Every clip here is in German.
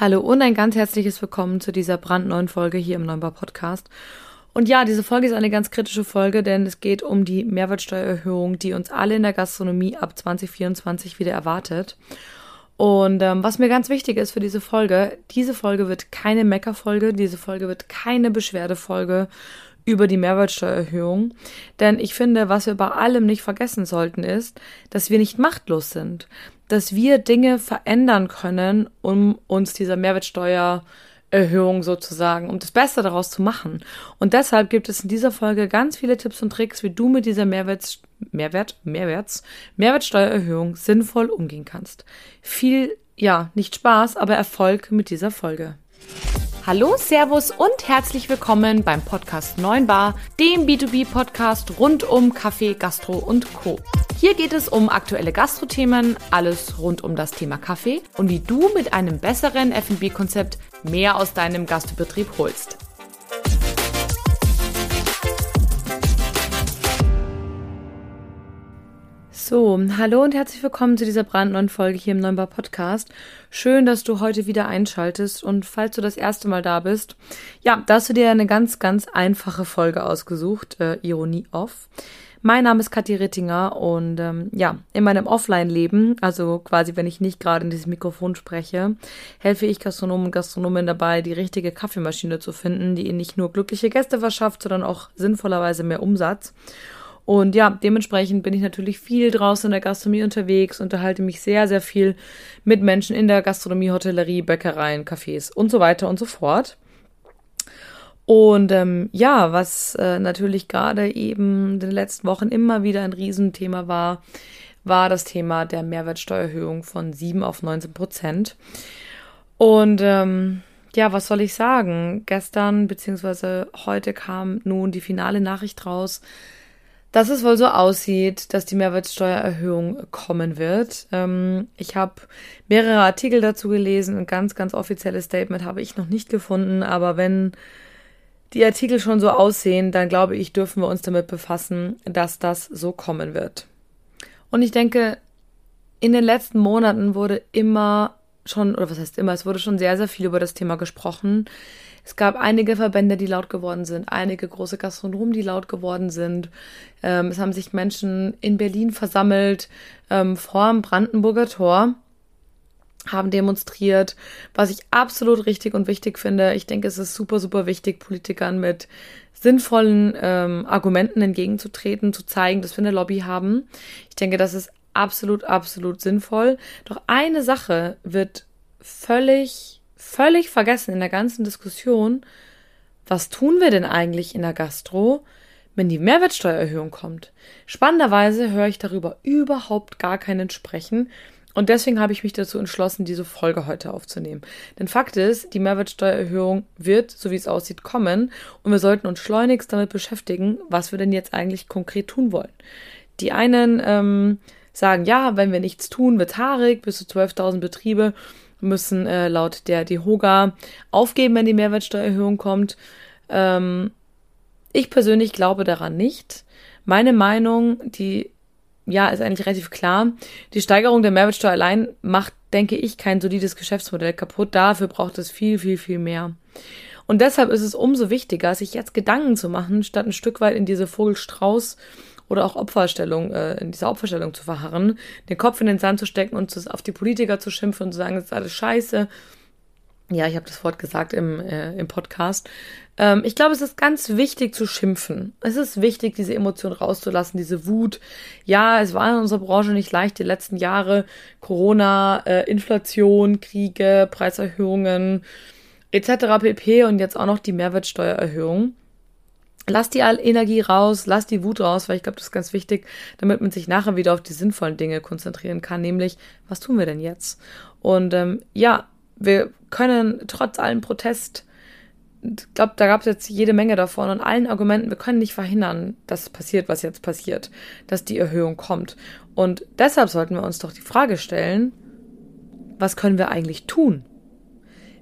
Hallo und ein ganz herzliches Willkommen zu dieser brandneuen Folge hier im Neubau Podcast. Und ja, diese Folge ist eine ganz kritische Folge, denn es geht um die Mehrwertsteuererhöhung, die uns alle in der Gastronomie ab 2024 wieder erwartet. Und ähm, was mir ganz wichtig ist für diese Folge, diese Folge wird keine Meckerfolge, diese Folge wird keine Beschwerdefolge über die Mehrwertsteuererhöhung. Denn ich finde, was wir bei allem nicht vergessen sollten, ist, dass wir nicht machtlos sind. Dass wir Dinge verändern können, um uns dieser Mehrwertsteuererhöhung sozusagen, um das Beste daraus zu machen. Und deshalb gibt es in dieser Folge ganz viele Tipps und Tricks, wie du mit dieser Mehrwerts Mehrwert, Mehrwerts, Mehrwertsteuererhöhung sinnvoll umgehen kannst. Viel, ja, nicht Spaß, aber Erfolg mit dieser Folge. Hallo, Servus und herzlich willkommen beim Podcast 9 Bar, dem B2B-Podcast rund um Kaffee, Gastro und Co. Hier geht es um aktuelle Gastrothemen, alles rund um das Thema Kaffee und wie du mit einem besseren F&B-Konzept mehr aus deinem Gastbetrieb holst. So, hallo und herzlich willkommen zu dieser brandneuen Folge hier im Neunbar Podcast. Schön, dass du heute wieder einschaltest und falls du das erste Mal da bist, ja, da hast du dir eine ganz, ganz einfache Folge ausgesucht, äh, Ironie off. Mein Name ist Kathi Rittinger und ähm, ja, in meinem Offline-Leben, also quasi wenn ich nicht gerade in dieses Mikrofon spreche, helfe ich Gastronomen und Gastronomen dabei, die richtige Kaffeemaschine zu finden, die ihnen nicht nur glückliche Gäste verschafft, sondern auch sinnvollerweise mehr Umsatz. Und ja, dementsprechend bin ich natürlich viel draußen in der Gastronomie unterwegs, unterhalte mich sehr, sehr viel mit Menschen in der Gastronomie, Hotellerie, Bäckereien, Cafés und so weiter und so fort. Und ähm, ja, was äh, natürlich gerade eben in den letzten Wochen immer wieder ein Riesenthema war, war das Thema der Mehrwertsteuererhöhung von 7 auf 19 Prozent. Und ähm, ja, was soll ich sagen? Gestern beziehungsweise heute kam nun die finale Nachricht raus, dass es wohl so aussieht, dass die Mehrwertsteuererhöhung kommen wird. Ähm, ich habe mehrere Artikel dazu gelesen. Ein ganz, ganz offizielles Statement habe ich noch nicht gefunden. Aber wenn die Artikel schon so aussehen, dann glaube ich, dürfen wir uns damit befassen, dass das so kommen wird. Und ich denke, in den letzten Monaten wurde immer schon, oder was heißt immer, es wurde schon sehr, sehr viel über das Thema gesprochen. Es gab einige Verbände, die laut geworden sind, einige große Gastronomen, die laut geworden sind. Ähm, es haben sich Menschen in Berlin versammelt ähm, vor dem Brandenburger Tor haben demonstriert, was ich absolut richtig und wichtig finde. Ich denke, es ist super, super wichtig, Politikern mit sinnvollen ähm, Argumenten entgegenzutreten, zu zeigen, dass wir eine Lobby haben. Ich denke, das ist absolut, absolut sinnvoll. Doch eine Sache wird völlig völlig vergessen in der ganzen Diskussion, was tun wir denn eigentlich in der Gastro, wenn die Mehrwertsteuererhöhung kommt? Spannenderweise höre ich darüber überhaupt gar keinen sprechen. Und deswegen habe ich mich dazu entschlossen, diese Folge heute aufzunehmen. Denn Fakt ist, die Mehrwertsteuererhöhung wird, so wie es aussieht, kommen. Und wir sollten uns schleunigst damit beschäftigen, was wir denn jetzt eigentlich konkret tun wollen. Die einen ähm, sagen, ja, wenn wir nichts tun, wird haarig, bis zu 12.000 Betriebe müssen äh, laut der DEHOGA aufgeben, wenn die Mehrwertsteuererhöhung kommt. Ähm, ich persönlich glaube daran nicht. Meine Meinung, die ja, ist eigentlich relativ klar. Die Steigerung der Mehrwertsteuer allein macht, denke ich, kein solides Geschäftsmodell kaputt. Dafür braucht es viel, viel, viel mehr. Und deshalb ist es umso wichtiger, sich jetzt Gedanken zu machen, statt ein Stück weit in diese Vogelstrauß oder auch Opferstellung, äh, in dieser Opferstellung zu verharren, den Kopf in den Sand zu stecken und zu, auf die Politiker zu schimpfen und zu sagen, das ist alles scheiße. Ja, ich habe das Wort gesagt im, äh, im Podcast. Ähm, ich glaube, es ist ganz wichtig zu schimpfen. Es ist wichtig, diese Emotion rauszulassen, diese Wut. Ja, es war in unserer Branche nicht leicht die letzten Jahre. Corona, äh, Inflation, Kriege, Preiserhöhungen etc. pp. Und jetzt auch noch die Mehrwertsteuererhöhung lass die Energie raus, lass die Wut raus, weil ich glaube, das ist ganz wichtig, damit man sich nachher wieder auf die sinnvollen Dinge konzentrieren kann, nämlich, was tun wir denn jetzt? Und ähm, ja, wir können trotz allem Protest, ich glaube, da gab es jetzt jede Menge davon und allen Argumenten, wir können nicht verhindern, dass passiert, was jetzt passiert, dass die Erhöhung kommt. Und deshalb sollten wir uns doch die Frage stellen, was können wir eigentlich tun?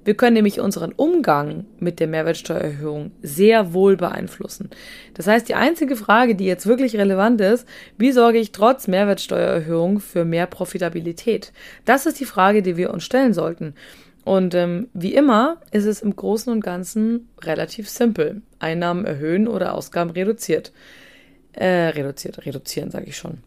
Wir können nämlich unseren Umgang mit der Mehrwertsteuererhöhung sehr wohl beeinflussen. Das heißt, die einzige Frage, die jetzt wirklich relevant ist, wie sorge ich trotz Mehrwertsteuererhöhung für mehr Profitabilität? Das ist die Frage, die wir uns stellen sollten. Und ähm, wie immer ist es im Großen und Ganzen relativ simpel. Einnahmen erhöhen oder Ausgaben reduziert. Äh, reduziert, reduzieren, sage ich schon.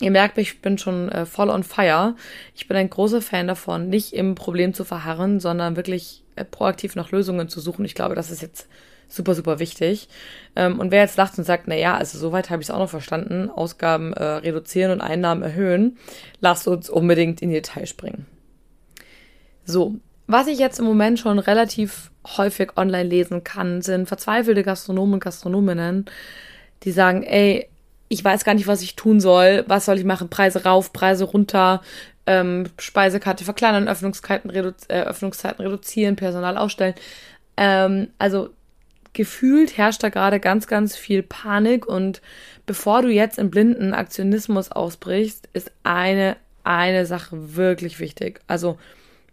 Ihr merkt, ich bin schon äh, voll on fire. Ich bin ein großer Fan davon, nicht im Problem zu verharren, sondern wirklich äh, proaktiv nach Lösungen zu suchen. Ich glaube, das ist jetzt super, super wichtig. Ähm, und wer jetzt lacht und sagt, na ja, also soweit habe ich es auch noch verstanden, Ausgaben äh, reduzieren und Einnahmen erhöhen, lasst uns unbedingt in Detail springen. So, was ich jetzt im Moment schon relativ häufig online lesen kann, sind verzweifelte Gastronomen und Gastronominnen, die sagen, ey, ich weiß gar nicht, was ich tun soll. Was soll ich machen? Preise rauf, Preise runter, ähm, Speisekarte verkleinern, Öffnungszeiten, redu äh, Öffnungszeiten reduzieren, Personal ausstellen. Ähm, also gefühlt herrscht da gerade ganz, ganz viel Panik und bevor du jetzt im blinden Aktionismus ausbrichst, ist eine, eine Sache wirklich wichtig. Also,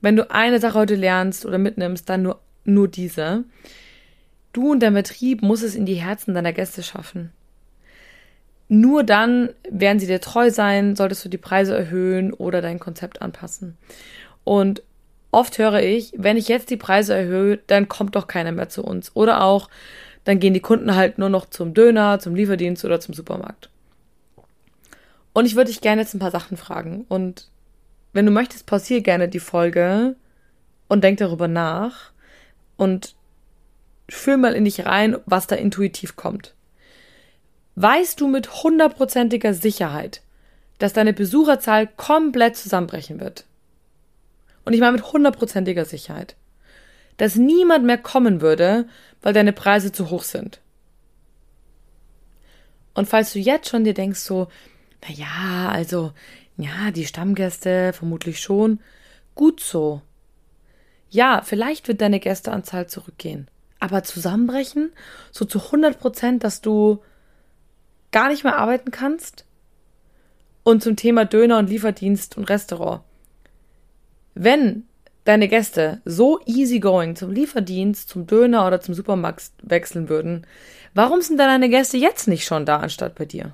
wenn du eine Sache heute lernst oder mitnimmst, dann nur, nur diese. Du und der Betrieb muss es in die Herzen deiner Gäste schaffen. Nur dann werden sie dir treu sein, solltest du die Preise erhöhen oder dein Konzept anpassen. Und oft höre ich, wenn ich jetzt die Preise erhöhe, dann kommt doch keiner mehr zu uns. Oder auch, dann gehen die Kunden halt nur noch zum Döner, zum Lieferdienst oder zum Supermarkt. Und ich würde dich gerne jetzt ein paar Sachen fragen. Und wenn du möchtest, pausier gerne die Folge und denk darüber nach und fühl mal in dich rein, was da intuitiv kommt. Weißt du mit hundertprozentiger Sicherheit, dass deine Besucherzahl komplett zusammenbrechen wird? und ich meine mit hundertprozentiger Sicherheit, dass niemand mehr kommen würde, weil deine Preise zu hoch sind. Und falls du jetzt schon dir denkst so, na ja, also, ja, die Stammgäste vermutlich schon, gut so. Ja, vielleicht wird deine Gästeanzahl zurückgehen. Aber zusammenbrechen, so zu 100 Prozent, dass du gar nicht mehr arbeiten kannst? Und zum Thema Döner und Lieferdienst und Restaurant. Wenn deine Gäste so easygoing zum Lieferdienst, zum Döner oder zum Supermarkt wechseln würden, warum sind dann deine Gäste jetzt nicht schon da anstatt bei dir?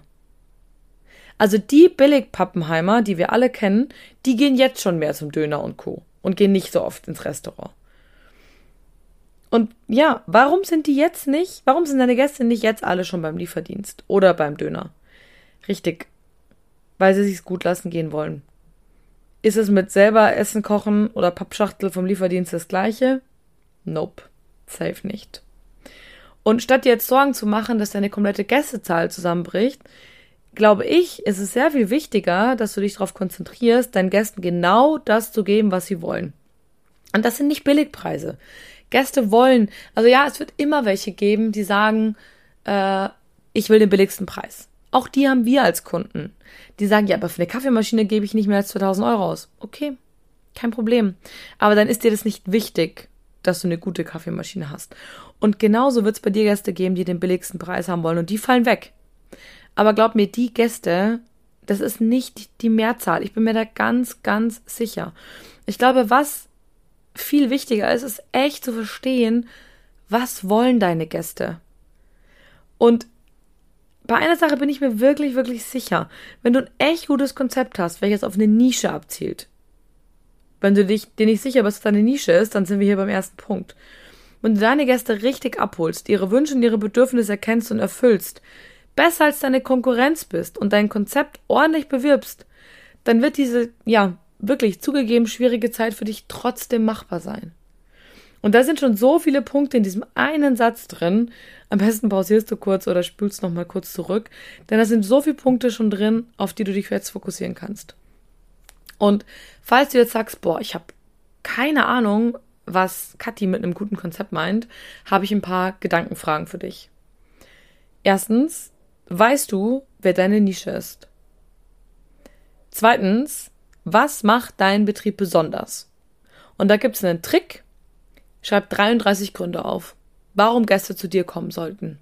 Also die Billigpappenheimer, die wir alle kennen, die gehen jetzt schon mehr zum Döner und Co. und gehen nicht so oft ins Restaurant. Und ja, warum sind die jetzt nicht, warum sind deine Gäste nicht jetzt alle schon beim Lieferdienst oder beim Döner? Richtig, weil sie sich's gut lassen gehen wollen. Ist es mit selber Essen kochen oder Pappschachtel vom Lieferdienst das gleiche? Nope. Safe nicht. Und statt dir jetzt Sorgen zu machen, dass deine komplette Gästezahl zusammenbricht, glaube ich, ist es sehr viel wichtiger, dass du dich darauf konzentrierst, deinen Gästen genau das zu geben, was sie wollen. Und das sind nicht Billigpreise. Gäste wollen, also ja, es wird immer welche geben, die sagen, äh, ich will den billigsten Preis. Auch die haben wir als Kunden. Die sagen, ja, aber für eine Kaffeemaschine gebe ich nicht mehr als 2000 Euro aus. Okay, kein Problem. Aber dann ist dir das nicht wichtig, dass du eine gute Kaffeemaschine hast. Und genauso wird es bei dir Gäste geben, die den billigsten Preis haben wollen und die fallen weg. Aber glaub mir, die Gäste, das ist nicht die Mehrzahl. Ich bin mir da ganz, ganz sicher. Ich glaube, was viel wichtiger ist, ist echt zu verstehen, was wollen deine Gäste? Und bei einer Sache bin ich mir wirklich, wirklich sicher. Wenn du ein echt gutes Konzept hast, welches auf eine Nische abzielt, wenn du dich, dir nicht sicher bist, was deine Nische ist, dann sind wir hier beim ersten Punkt. Wenn du deine Gäste richtig abholst, ihre Wünsche und ihre Bedürfnisse erkennst und erfüllst, besser als deine Konkurrenz bist und dein Konzept ordentlich bewirbst, dann wird diese, ja, wirklich zugegeben schwierige Zeit für dich trotzdem machbar sein. Und da sind schon so viele Punkte in diesem einen Satz drin. Am besten pausierst du kurz oder spülst noch mal kurz zurück, denn da sind so viele Punkte schon drin, auf die du dich jetzt fokussieren kannst. Und falls du jetzt sagst, boah, ich habe keine Ahnung, was Kathi mit einem guten Konzept meint, habe ich ein paar Gedankenfragen für dich. Erstens, weißt du, wer deine Nische ist? Zweitens, was macht deinen Betrieb besonders? Und da gibt es einen Trick, Schreib 33 Gründe auf, warum Gäste zu dir kommen sollten.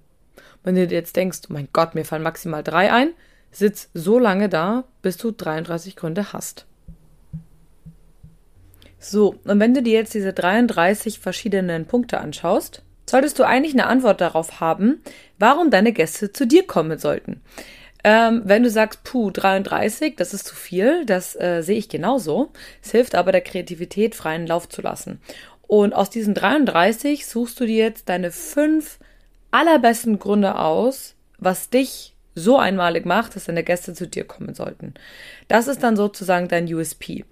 Wenn du dir jetzt denkst, oh mein Gott, mir fallen maximal drei ein, sitz so lange da, bis du 33 Gründe hast. So, und wenn du dir jetzt diese 33 verschiedenen Punkte anschaust, solltest du eigentlich eine Antwort darauf haben, warum deine Gäste zu dir kommen sollten. Ähm, wenn du sagst, puh, 33, das ist zu viel, das äh, sehe ich genauso. Es hilft aber der Kreativität freien Lauf zu lassen. Und aus diesen 33 suchst du dir jetzt deine fünf allerbesten Gründe aus, was dich so einmalig macht, dass deine Gäste zu dir kommen sollten. Das ist dann sozusagen dein USP.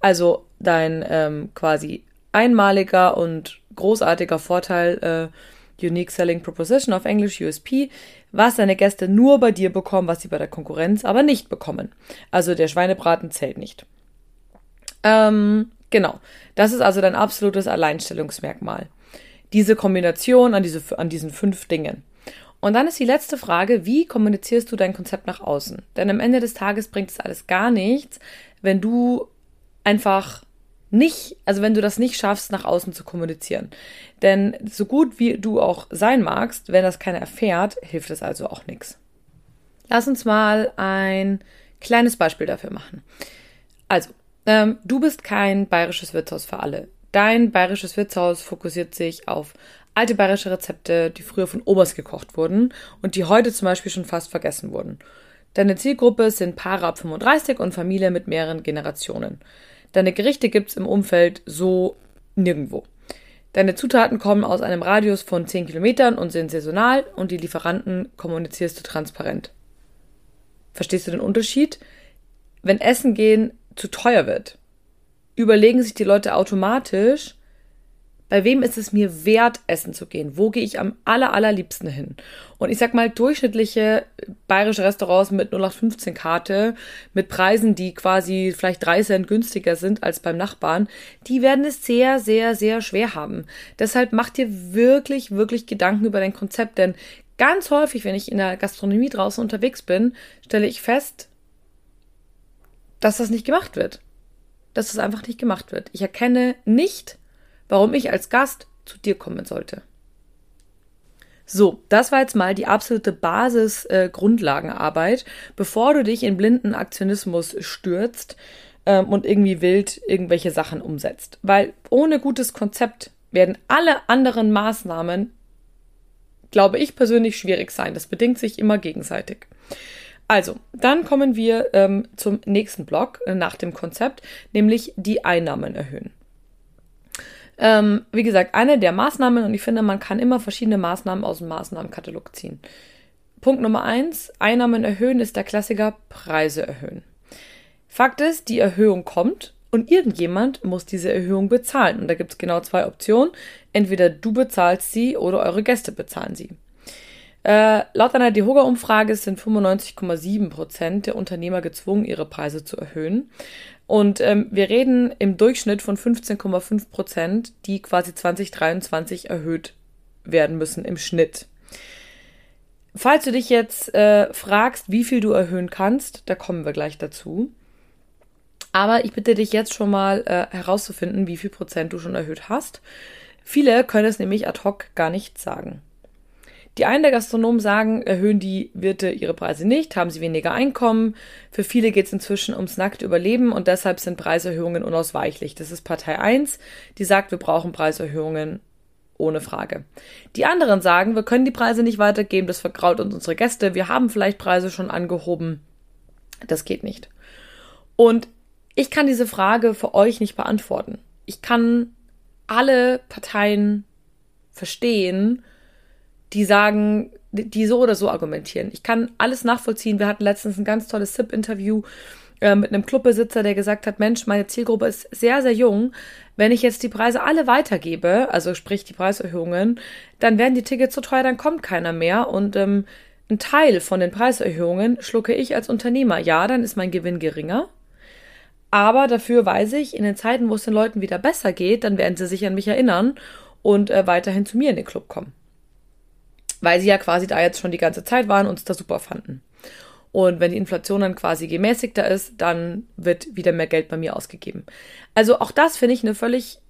Also dein ähm, quasi einmaliger und großartiger Vorteil, äh, Unique Selling Proposition auf Englisch, USP, was deine Gäste nur bei dir bekommen, was sie bei der Konkurrenz aber nicht bekommen. Also der Schweinebraten zählt nicht. Ähm, genau. Das ist also dein absolutes Alleinstellungsmerkmal. Diese Kombination an, diese, an diesen fünf Dingen. Und dann ist die letzte Frage, wie kommunizierst du dein Konzept nach außen? Denn am Ende des Tages bringt es alles gar nichts, wenn du einfach nicht, also wenn du das nicht schaffst, nach außen zu kommunizieren. Denn so gut wie du auch sein magst, wenn das keiner erfährt, hilft es also auch nichts. Lass uns mal ein kleines Beispiel dafür machen. Also, ähm, du bist kein bayerisches Wirtshaus für alle. Dein bayerisches Wirtshaus fokussiert sich auf alte bayerische Rezepte, die früher von Omas gekocht wurden und die heute zum Beispiel schon fast vergessen wurden. Deine Zielgruppe sind Paare ab 35 und Familie mit mehreren Generationen. Deine Gerichte gibt's im Umfeld so nirgendwo. Deine Zutaten kommen aus einem Radius von 10 Kilometern und sind saisonal und die Lieferanten kommunizierst du transparent. Verstehst du den Unterschied? Wenn Essen gehen zu teuer wird, überlegen sich die Leute automatisch, bei wem ist es mir wert, essen zu gehen? Wo gehe ich am aller, allerliebsten hin? Und ich sag mal, durchschnittliche bayerische Restaurants mit 0815 Karte, mit Preisen, die quasi vielleicht drei Cent günstiger sind als beim Nachbarn, die werden es sehr, sehr, sehr schwer haben. Deshalb mach dir wirklich, wirklich Gedanken über dein Konzept, denn ganz häufig, wenn ich in der Gastronomie draußen unterwegs bin, stelle ich fest, dass das nicht gemacht wird. Dass das einfach nicht gemacht wird. Ich erkenne nicht, warum ich als Gast zu dir kommen sollte. So, das war jetzt mal die absolute Basis-Grundlagenarbeit, äh, bevor du dich in blinden Aktionismus stürzt ähm, und irgendwie wild irgendwelche Sachen umsetzt. Weil ohne gutes Konzept werden alle anderen Maßnahmen, glaube ich persönlich, schwierig sein. Das bedingt sich immer gegenseitig. Also, dann kommen wir ähm, zum nächsten Block äh, nach dem Konzept, nämlich die Einnahmen erhöhen. Ähm, wie gesagt, eine der Maßnahmen, und ich finde, man kann immer verschiedene Maßnahmen aus dem Maßnahmenkatalog ziehen. Punkt Nummer eins, Einnahmen erhöhen ist der Klassiker Preise erhöhen. Fakt ist, die Erhöhung kommt und irgendjemand muss diese Erhöhung bezahlen. Und da gibt es genau zwei Optionen. Entweder du bezahlst sie oder eure Gäste bezahlen sie. Äh, laut einer DeHoga-Umfrage sind 95,7 Prozent der Unternehmer gezwungen, ihre Preise zu erhöhen. Und ähm, wir reden im Durchschnitt von 15,5 Prozent, die quasi 2023 erhöht werden müssen im Schnitt. Falls du dich jetzt äh, fragst, wie viel du erhöhen kannst, da kommen wir gleich dazu. Aber ich bitte dich jetzt schon mal äh, herauszufinden, wie viel Prozent du schon erhöht hast. Viele können es nämlich ad hoc gar nicht sagen. Die einen der Gastronomen sagen, erhöhen die Wirte ihre Preise nicht, haben sie weniger Einkommen. Für viele geht es inzwischen ums nackte Überleben und deshalb sind Preiserhöhungen unausweichlich. Das ist Partei 1, die sagt, wir brauchen Preiserhöhungen ohne Frage. Die anderen sagen, wir können die Preise nicht weitergeben, das vergraut uns unsere Gäste, wir haben vielleicht Preise schon angehoben. Das geht nicht. Und ich kann diese Frage für euch nicht beantworten. Ich kann alle Parteien verstehen die sagen, die so oder so argumentieren. Ich kann alles nachvollziehen. Wir hatten letztens ein ganz tolles SIP-Interview äh, mit einem Clubbesitzer, der gesagt hat, Mensch, meine Zielgruppe ist sehr, sehr jung. Wenn ich jetzt die Preise alle weitergebe, also sprich die Preiserhöhungen, dann werden die Tickets so teuer, dann kommt keiner mehr. Und ähm, ein Teil von den Preiserhöhungen schlucke ich als Unternehmer. Ja, dann ist mein Gewinn geringer. Aber dafür weiß ich, in den Zeiten, wo es den Leuten wieder besser geht, dann werden sie sich an mich erinnern und äh, weiterhin zu mir in den Club kommen weil sie ja quasi da jetzt schon die ganze Zeit waren und es da super fanden. Und wenn die Inflation dann quasi gemäßigter ist, dann wird wieder mehr Geld bei mir ausgegeben. Also auch das finde ich eine völlig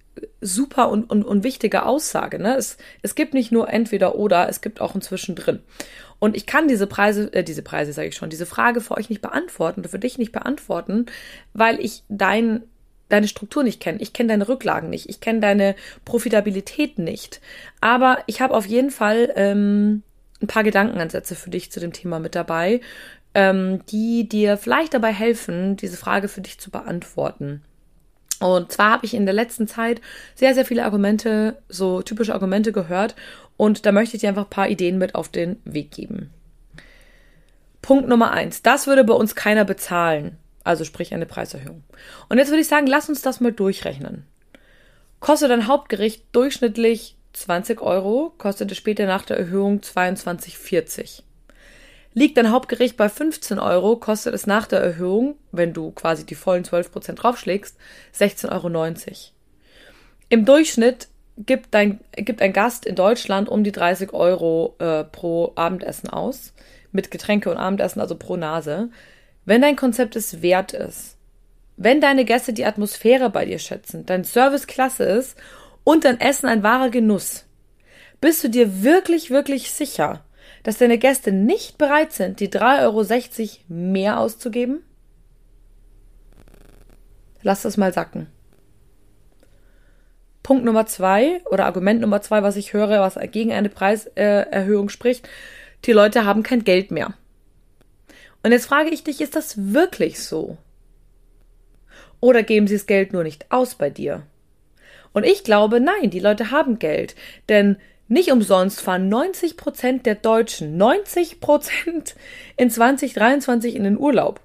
super und, und, und wichtige Aussage. Ne? Es, es gibt nicht nur entweder oder, es gibt auch ein Zwischendrin. Und ich kann diese Preise, äh, diese Preise sage ich schon, diese Frage für euch nicht beantworten oder für dich nicht beantworten, weil ich dein deine Struktur nicht kenne. Ich kenne deine Rücklagen nicht. Ich kenne deine Profitabilität nicht. Aber ich habe auf jeden Fall ähm, ein paar Gedankenansätze für dich zu dem Thema mit dabei, ähm, die dir vielleicht dabei helfen, diese Frage für dich zu beantworten. Und zwar habe ich in der letzten Zeit sehr, sehr viele Argumente, so typische Argumente gehört. Und da möchte ich dir einfach ein paar Ideen mit auf den Weg geben. Punkt Nummer eins. Das würde bei uns keiner bezahlen. Also sprich eine Preiserhöhung. Und jetzt würde ich sagen, lass uns das mal durchrechnen. Kostet ein Hauptgericht durchschnittlich 20 Euro, kostete später nach der Erhöhung 22,40. Liegt ein Hauptgericht bei 15 Euro, kostet es nach der Erhöhung, wenn du quasi die vollen 12% draufschlägst, 16,90 Euro. Im Durchschnitt gibt, dein, gibt ein Gast in Deutschland um die 30 Euro äh, pro Abendessen aus, mit Getränke und Abendessen, also pro Nase. Wenn dein Konzept es wert ist, wenn deine Gäste die Atmosphäre bei dir schätzen, dein Service klasse ist und dein Essen ein wahrer Genuss, bist du dir wirklich, wirklich sicher, dass deine Gäste nicht bereit sind, die 3,60 Euro mehr auszugeben? Lass das mal sacken. Punkt Nummer zwei oder Argument Nummer zwei, was ich höre, was gegen eine Preiserhöhung spricht, die Leute haben kein Geld mehr. Und jetzt frage ich dich, ist das wirklich so? Oder geben sie das Geld nur nicht aus bei dir? Und ich glaube, nein, die Leute haben Geld. Denn nicht umsonst fahren 90 Prozent der Deutschen, 90 Prozent in 2023 in den Urlaub.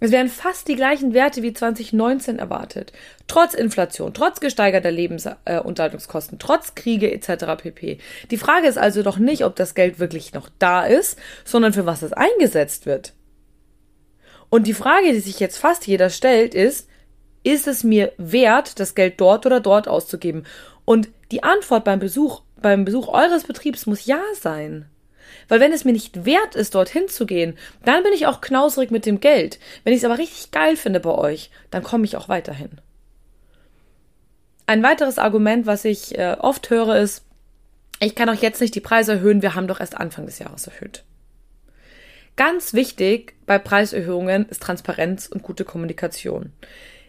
Es wären fast die gleichen Werte wie 2019 erwartet. Trotz Inflation, trotz gesteigerter Lebensunterhaltungskosten, trotz Kriege etc. pp. Die Frage ist also doch nicht, ob das Geld wirklich noch da ist, sondern für was es eingesetzt wird. Und die Frage, die sich jetzt fast jeder stellt, ist, ist es mir wert, das Geld dort oder dort auszugeben? Und die Antwort beim Besuch beim Besuch eures Betriebs muss ja sein. Weil wenn es mir nicht wert ist, dorthin zu gehen, dann bin ich auch knauserig mit dem Geld. Wenn ich es aber richtig geil finde bei euch, dann komme ich auch weiterhin. Ein weiteres Argument, was ich äh, oft höre, ist, ich kann auch jetzt nicht die Preise erhöhen, wir haben doch erst Anfang des Jahres erhöht. Ganz wichtig bei Preiserhöhungen ist Transparenz und gute Kommunikation.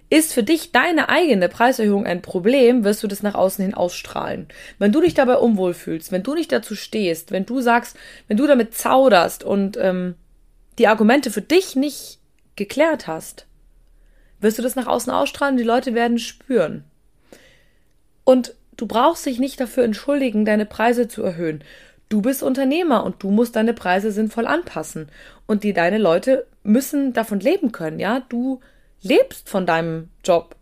Ist für dich deine eigene Preiserhöhung ein Problem, wirst du das nach außen hin ausstrahlen. Wenn du dich dabei unwohl fühlst, wenn du nicht dazu stehst, wenn du sagst, wenn du damit zauderst und ähm, die Argumente für dich nicht geklärt hast, wirst du das nach außen ausstrahlen, die Leute werden spüren. Und du brauchst dich nicht dafür entschuldigen, deine Preise zu erhöhen. Du bist Unternehmer und du musst deine Preise sinnvoll anpassen. Und die deine Leute müssen davon leben können, ja? Du lebst von deinem Job.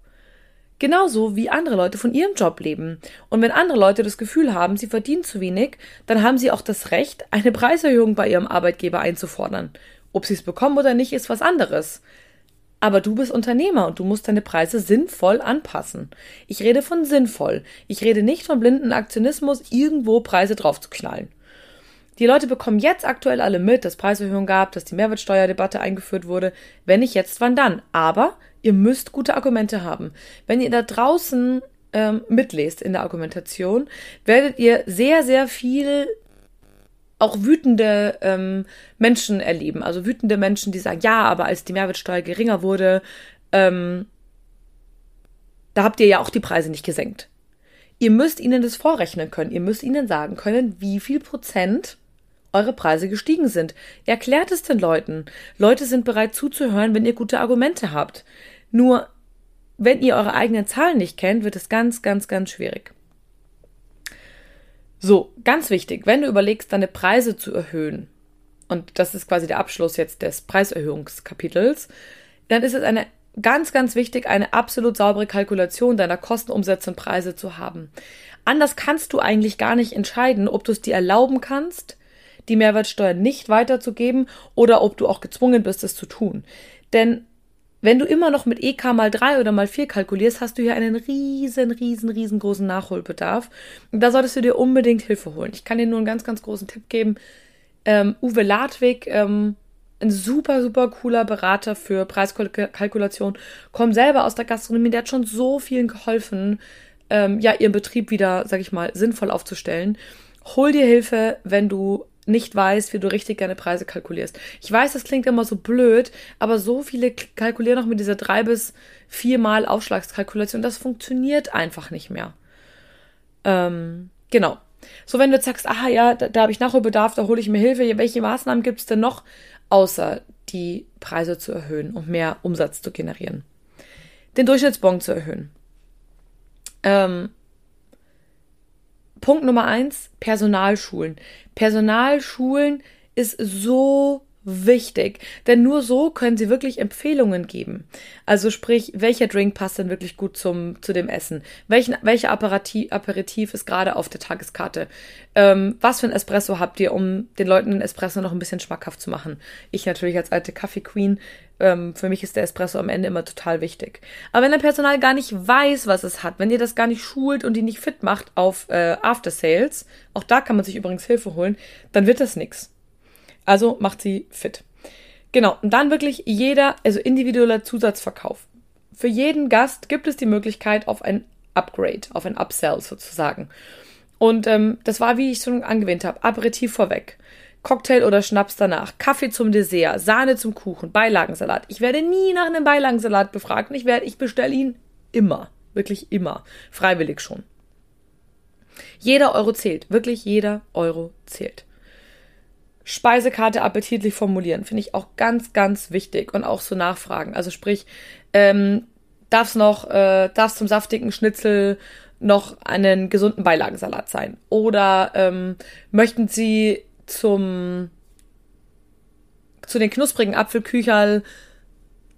Genauso wie andere Leute von ihrem Job leben. Und wenn andere Leute das Gefühl haben, sie verdienen zu wenig, dann haben sie auch das Recht, eine Preiserhöhung bei ihrem Arbeitgeber einzufordern. Ob sie es bekommen oder nicht, ist was anderes. Aber du bist Unternehmer und du musst deine Preise sinnvoll anpassen. Ich rede von sinnvoll. Ich rede nicht von blinden Aktionismus, irgendwo Preise draufzuknallen. Die Leute bekommen jetzt aktuell alle mit, dass Preiserhöhungen gab, dass die Mehrwertsteuerdebatte eingeführt wurde. Wenn nicht jetzt, wann dann? Aber ihr müsst gute Argumente haben. Wenn ihr da draußen ähm, mitlest in der Argumentation, werdet ihr sehr, sehr viel auch wütende ähm, Menschen erleben. Also wütende Menschen, die sagen, ja, aber als die Mehrwertsteuer geringer wurde, ähm, da habt ihr ja auch die Preise nicht gesenkt. Ihr müsst ihnen das vorrechnen können. Ihr müsst ihnen sagen können, wie viel Prozent eure Preise gestiegen sind. Erklärt es den Leuten. Leute sind bereit zuzuhören, wenn ihr gute Argumente habt. Nur, wenn ihr eure eigenen Zahlen nicht kennt, wird es ganz, ganz, ganz schwierig. So, ganz wichtig, wenn du überlegst, deine Preise zu erhöhen, und das ist quasi der Abschluss jetzt des Preiserhöhungskapitels, dann ist es eine ganz, ganz wichtig, eine absolut saubere Kalkulation deiner Kosten, Umsätze und Preise zu haben. Anders kannst du eigentlich gar nicht entscheiden, ob du es dir erlauben kannst, die Mehrwertsteuer nicht weiterzugeben oder ob du auch gezwungen bist, es zu tun. Denn wenn du immer noch mit EK mal drei oder mal vier kalkulierst, hast du hier einen riesen, riesen, riesengroßen Nachholbedarf. Und da solltest du dir unbedingt Hilfe holen. Ich kann dir nur einen ganz, ganz großen Tipp geben. Ähm, Uwe Ladwig, ähm, ein super, super cooler Berater für Preiskalkulation, kommt selber aus der Gastronomie, der hat schon so vielen geholfen, ähm, ja, ihren Betrieb wieder, sag ich mal, sinnvoll aufzustellen. Hol dir Hilfe, wenn du nicht weißt, wie du richtig deine Preise kalkulierst. Ich weiß, das klingt immer so blöd, aber so viele kalkulieren noch mit dieser drei bis viermal Aufschlagskalkulation. Das funktioniert einfach nicht mehr. Ähm, genau. So, wenn du jetzt sagst, ah ja, da, da habe ich Nachholbedarf, da hole ich mir Hilfe, welche Maßnahmen gibt es denn noch, außer die Preise zu erhöhen und mehr Umsatz zu generieren. Den Durchschnittsbon zu erhöhen. Ähm, Punkt Nummer eins, Personalschulen. Personalschulen ist so wichtig, denn nur so können sie wirklich Empfehlungen geben. Also sprich, welcher Drink passt denn wirklich gut zum zu dem Essen? Welchen, welcher Aperitif, Aperitif ist gerade auf der Tageskarte? Ähm, was für ein Espresso habt ihr, um den Leuten den Espresso noch ein bisschen schmackhaft zu machen? Ich natürlich als alte Kaffee Queen, ähm, für mich ist der Espresso am Ende immer total wichtig. Aber wenn der Personal gar nicht weiß, was es hat, wenn ihr das gar nicht schult und die nicht fit macht auf äh, After Sales, auch da kann man sich übrigens Hilfe holen, dann wird das nix. Also macht sie fit. Genau, und dann wirklich jeder, also individueller Zusatzverkauf. Für jeden Gast gibt es die Möglichkeit auf ein Upgrade, auf ein Upsell sozusagen. Und ähm, das war, wie ich schon angewähnt habe, Aperitif vorweg. Cocktail oder Schnaps danach, Kaffee zum Dessert, Sahne zum Kuchen, Beilagensalat. Ich werde nie nach einem Beilagensalat befragt und ich werde, ich bestelle ihn immer, wirklich immer, freiwillig schon. Jeder Euro zählt, wirklich jeder Euro zählt. Speisekarte appetitlich formulieren, finde ich auch ganz, ganz wichtig und auch so nachfragen. Also sprich, ähm, darf es noch, äh, darf zum saftigen Schnitzel noch einen gesunden Beilagensalat sein? Oder ähm, möchten Sie zum zu den knusprigen Apfelkücherl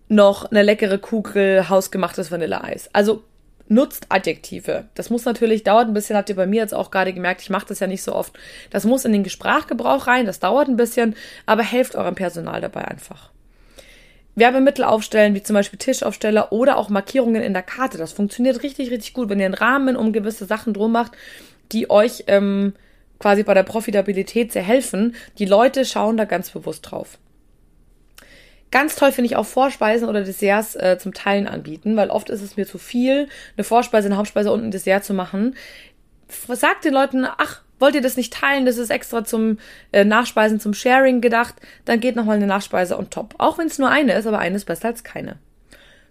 noch eine leckere Kugel hausgemachtes Vanilleeis. Also nutzt Adjektive. Das muss natürlich, dauert ein bisschen, habt ihr bei mir jetzt auch gerade gemerkt, ich mache das ja nicht so oft. Das muss in den Sprachgebrauch rein, das dauert ein bisschen, aber helft eurem Personal dabei einfach. Werbemittel aufstellen, wie zum Beispiel Tischaufsteller oder auch Markierungen in der Karte. Das funktioniert richtig, richtig gut, wenn ihr einen Rahmen um gewisse Sachen drum macht, die euch ähm, quasi bei der Profitabilität sehr helfen. Die Leute schauen da ganz bewusst drauf. Ganz toll finde ich auch Vorspeisen oder Desserts äh, zum Teilen anbieten, weil oft ist es mir zu viel, eine Vorspeise, eine Hauptspeise und ein Dessert zu machen. Sagt den Leuten, ach, wollt ihr das nicht teilen? Das ist extra zum äh, Nachspeisen, zum Sharing gedacht. Dann geht nochmal eine Nachspeise on top. Auch wenn es nur eine ist, aber eine ist besser als keine.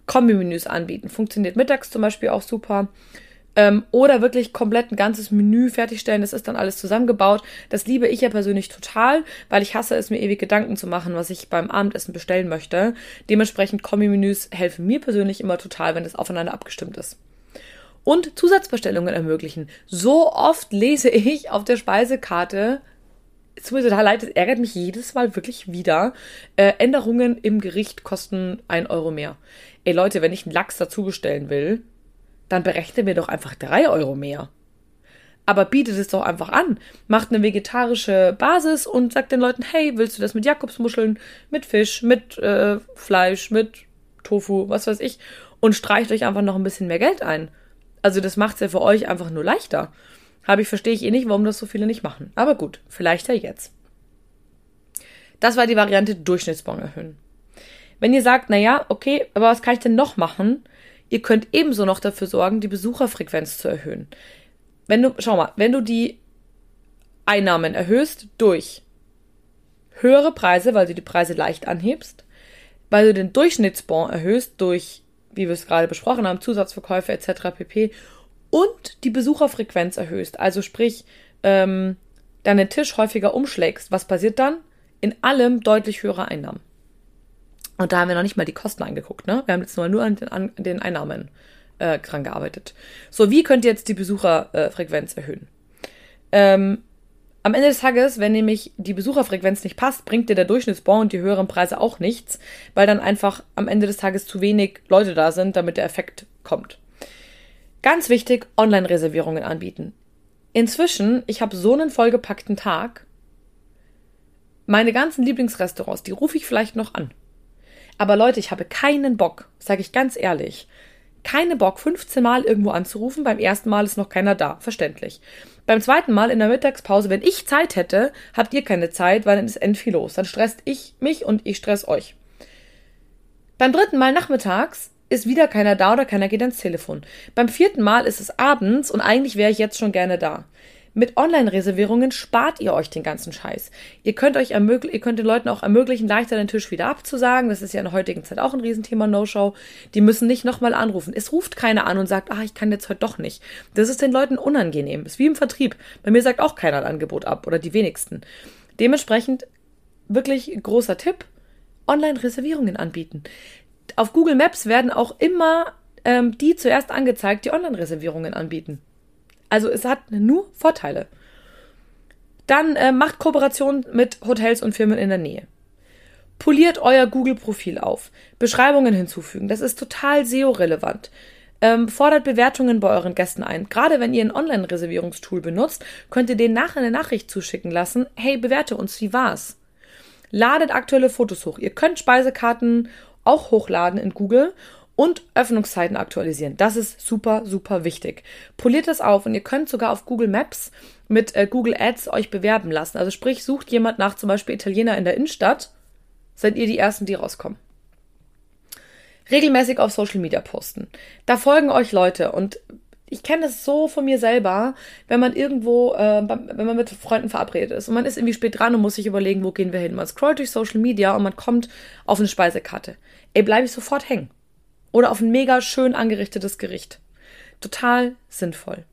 Kombi-Menüs anbieten. Funktioniert mittags zum Beispiel auch super. Ähm, oder wirklich komplett ein ganzes Menü fertigstellen. Das ist dann alles zusammengebaut. Das liebe ich ja persönlich total, weil ich hasse es, mir ewig Gedanken zu machen, was ich beim Abendessen bestellen möchte. Dementsprechend Kombi-Menüs helfen mir persönlich immer total, wenn es aufeinander abgestimmt ist. Und Zusatzbestellungen ermöglichen. So oft lese ich auf der Speisekarte es tut mir total leid, es ärgert mich jedes Mal wirklich wieder. Äh, Änderungen im Gericht kosten ein Euro mehr. Ey Leute, wenn ich einen Lachs dazu bestellen will, dann berechne mir doch einfach drei Euro mehr. Aber bietet es doch einfach an. Macht eine vegetarische Basis und sagt den Leuten, hey, willst du das mit Jakobsmuscheln, mit Fisch, mit äh, Fleisch, mit Tofu, was weiß ich, und streicht euch einfach noch ein bisschen mehr Geld ein. Also das macht es ja für euch einfach nur leichter. Habe ich, verstehe ich eh nicht, warum das so viele nicht machen. Aber gut, vielleicht ja jetzt. Das war die Variante Durchschnittsbon erhöhen. Wenn ihr sagt, naja, okay, aber was kann ich denn noch machen? Ihr könnt ebenso noch dafür sorgen, die Besucherfrequenz zu erhöhen. Wenn du, schau mal, wenn du die Einnahmen erhöhst durch höhere Preise, weil du die Preise leicht anhebst, weil du den Durchschnittsbon erhöhst durch, wie wir es gerade besprochen haben, Zusatzverkäufe etc. pp. und die Besucherfrequenz erhöhst, also sprich, ähm, deinen Tisch häufiger umschlägst, was passiert dann? In allem deutlich höhere Einnahmen. Und da haben wir noch nicht mal die Kosten angeguckt, ne? Wir haben jetzt nur an den, an den Einnahmen äh, dran gearbeitet. So, wie könnt ihr jetzt die Besucherfrequenz erhöhen? Ähm, am Ende des Tages, wenn nämlich die Besucherfrequenz nicht passt, bringt dir der Durchschnittsbon und die höheren Preise auch nichts, weil dann einfach am Ende des Tages zu wenig Leute da sind, damit der Effekt kommt. Ganz wichtig, Online-Reservierungen anbieten. Inzwischen, ich habe so einen vollgepackten Tag. Meine ganzen Lieblingsrestaurants, die rufe ich vielleicht noch an. Aber Leute, ich habe keinen Bock, sage ich ganz ehrlich, keine Bock, 15 Mal irgendwo anzurufen. Beim ersten Mal ist noch keiner da, verständlich. Beim zweiten Mal in der Mittagspause, wenn ich Zeit hätte, habt ihr keine Zeit, weil dann ist end viel los. Dann stresst ich mich und ich stress euch. Beim dritten Mal nachmittags ist wieder keiner da oder keiner geht ans Telefon. Beim vierten Mal ist es abends und eigentlich wäre ich jetzt schon gerne da. Mit Online-Reservierungen spart ihr euch den ganzen Scheiß. Ihr könnt euch ermöglichen, ihr könnt den Leuten auch ermöglichen, leichter den Tisch wieder abzusagen. Das ist ja in der heutigen Zeit auch ein Riesenthema No-Show. Die müssen nicht nochmal anrufen. Es ruft keiner an und sagt, ah, ich kann jetzt heute doch nicht. Das ist den Leuten unangenehm. Ist wie im Vertrieb. Bei mir sagt auch keiner ein Angebot ab oder die wenigsten. Dementsprechend wirklich großer Tipp. Online-Reservierungen anbieten. Auf Google Maps werden auch immer ähm, die zuerst angezeigt, die Online-Reservierungen anbieten. Also es hat nur Vorteile. Dann äh, macht Kooperation mit Hotels und Firmen in der Nähe. Poliert euer Google-Profil auf. Beschreibungen hinzufügen. Das ist total SEO-relevant. Ähm, fordert Bewertungen bei euren Gästen ein. Gerade wenn ihr ein Online-Reservierungstool benutzt, könnt ihr denen nachher eine Nachricht zuschicken lassen. Hey, bewerte uns, wie war's? Ladet aktuelle Fotos hoch. Ihr könnt Speisekarten auch hochladen in Google und Öffnungszeiten aktualisieren. Das ist super, super wichtig. Poliert das auf und ihr könnt sogar auf Google Maps mit äh, Google Ads euch bewerben lassen. Also sprich, sucht jemand nach zum Beispiel Italiener in der Innenstadt, seid ihr die Ersten, die rauskommen. Regelmäßig auf Social Media posten. Da folgen euch Leute und ich kenne das so von mir selber, wenn man irgendwo, äh, wenn man mit Freunden verabredet ist und man ist irgendwie spät dran und muss sich überlegen, wo gehen wir hin. Man scrollt durch Social Media und man kommt auf eine Speisekarte. Ey, bleibe ich sofort hängen. Oder auf ein mega schön angerichtetes Gericht. Total sinnvoll.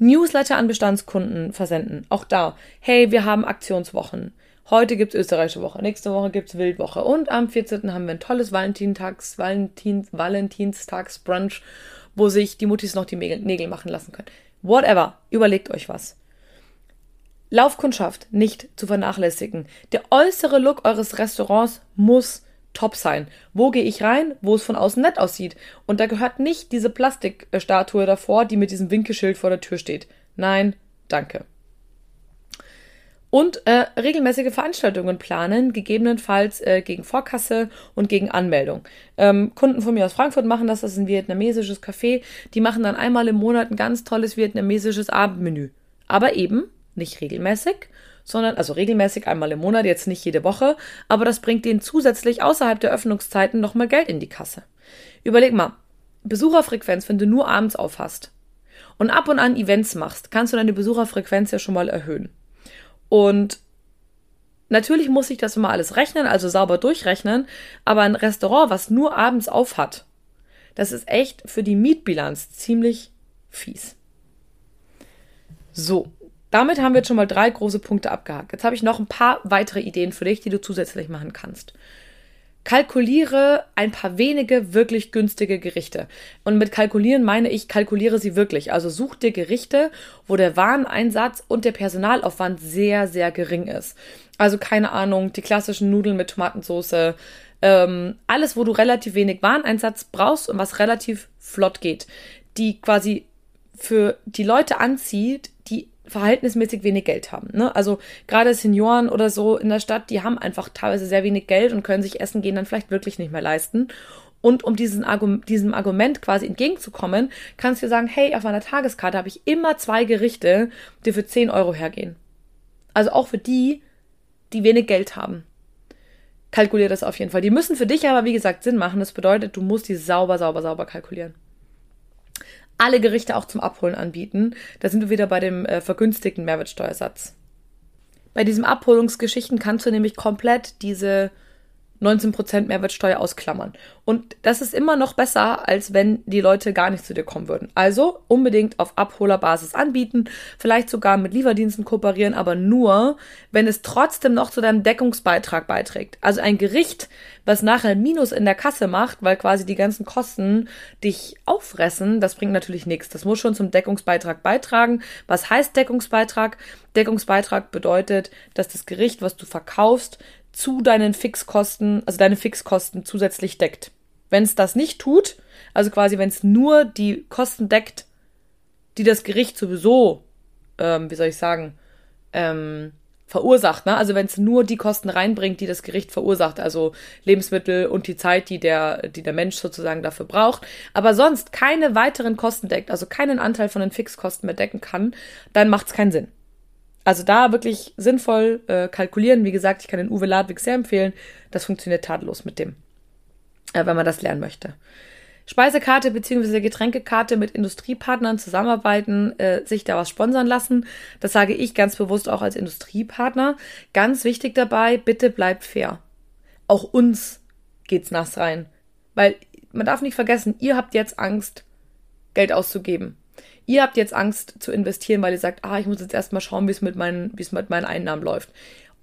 Newsletter an Bestandskunden versenden. Auch da. Hey, wir haben Aktionswochen. Heute gibt's österreichische Woche, nächste Woche gibt's Wildwoche und am 14. haben wir ein tolles Valentintags, Valentin, Valentinstagsbrunch, wo sich die Muttis noch die Nägel machen lassen können. Whatever. Überlegt euch was. Laufkundschaft nicht zu vernachlässigen. Der äußere Look eures Restaurants muss top sein. Wo gehe ich rein, wo es von außen nett aussieht? Und da gehört nicht diese Plastikstatue davor, die mit diesem Winkelschild vor der Tür steht. Nein, danke. Und äh, regelmäßige Veranstaltungen planen, gegebenenfalls äh, gegen Vorkasse und gegen Anmeldung. Ähm, Kunden von mir aus Frankfurt machen das, das ist ein vietnamesisches Café. Die machen dann einmal im Monat ein ganz tolles vietnamesisches Abendmenü. Aber eben nicht regelmäßig, sondern also regelmäßig einmal im Monat, jetzt nicht jede Woche, aber das bringt denen zusätzlich außerhalb der Öffnungszeiten nochmal Geld in die Kasse. Überleg mal, Besucherfrequenz, wenn du nur abends aufhast und ab und an Events machst, kannst du deine Besucherfrequenz ja schon mal erhöhen. Und natürlich muss ich das immer alles rechnen, also sauber durchrechnen, aber ein Restaurant, was nur abends auf hat, das ist echt für die Mietbilanz ziemlich fies. So, damit haben wir jetzt schon mal drei große Punkte abgehakt. Jetzt habe ich noch ein paar weitere Ideen für dich, die du zusätzlich machen kannst. Kalkuliere ein paar wenige wirklich günstige Gerichte. Und mit kalkulieren meine ich, kalkuliere sie wirklich. Also such dir Gerichte, wo der Wareneinsatz und der Personalaufwand sehr, sehr gering ist. Also keine Ahnung, die klassischen Nudeln mit Tomatensauce, ähm, alles, wo du relativ wenig Wareneinsatz brauchst und was relativ flott geht. Die quasi für die Leute anzieht, verhältnismäßig wenig Geld haben. Ne? Also gerade Senioren oder so in der Stadt, die haben einfach teilweise sehr wenig Geld und können sich Essen gehen dann vielleicht wirklich nicht mehr leisten. Und um diesen Argum diesem Argument quasi entgegenzukommen, kannst du sagen, hey, auf meiner Tageskarte habe ich immer zwei Gerichte, die für 10 Euro hergehen. Also auch für die, die wenig Geld haben. Kalkulier das auf jeden Fall. Die müssen für dich aber, wie gesagt, Sinn machen. Das bedeutet, du musst die sauber, sauber, sauber kalkulieren alle Gerichte auch zum Abholen anbieten. Da sind wir wieder bei dem äh, vergünstigten Mehrwertsteuersatz. Bei diesen Abholungsgeschichten kannst du nämlich komplett diese 19% Mehrwertsteuer ausklammern. Und das ist immer noch besser, als wenn die Leute gar nicht zu dir kommen würden. Also unbedingt auf Abholerbasis anbieten, vielleicht sogar mit Lieferdiensten kooperieren, aber nur, wenn es trotzdem noch zu deinem Deckungsbeitrag beiträgt. Also ein Gericht, was nachher Minus in der Kasse macht, weil quasi die ganzen Kosten dich auffressen, das bringt natürlich nichts. Das muss schon zum Deckungsbeitrag beitragen. Was heißt Deckungsbeitrag? Deckungsbeitrag bedeutet, dass das Gericht, was du verkaufst, zu deinen Fixkosten, also deine Fixkosten zusätzlich deckt. Wenn es das nicht tut, also quasi wenn es nur die Kosten deckt, die das Gericht sowieso, ähm, wie soll ich sagen, ähm, verursacht, ne? Also wenn es nur die Kosten reinbringt, die das Gericht verursacht, also Lebensmittel und die Zeit, die der, die der Mensch sozusagen dafür braucht, aber sonst keine weiteren Kosten deckt, also keinen Anteil von den Fixkosten mehr decken kann, dann macht es keinen Sinn. Also da wirklich sinnvoll äh, kalkulieren. Wie gesagt, ich kann den Uwe Ladwig sehr empfehlen. Das funktioniert tadellos mit dem, äh, wenn man das lernen möchte. Speisekarte bzw. Getränkekarte mit Industriepartnern zusammenarbeiten, äh, sich da was sponsern lassen. Das sage ich ganz bewusst auch als Industriepartner. Ganz wichtig dabei, bitte bleibt fair. Auch uns geht's nass rein. Weil man darf nicht vergessen, ihr habt jetzt Angst, Geld auszugeben. Ihr habt jetzt Angst zu investieren, weil ihr sagt, ah, ich muss jetzt erstmal schauen, wie es mit meinen, wie es mit meinen Einnahmen läuft.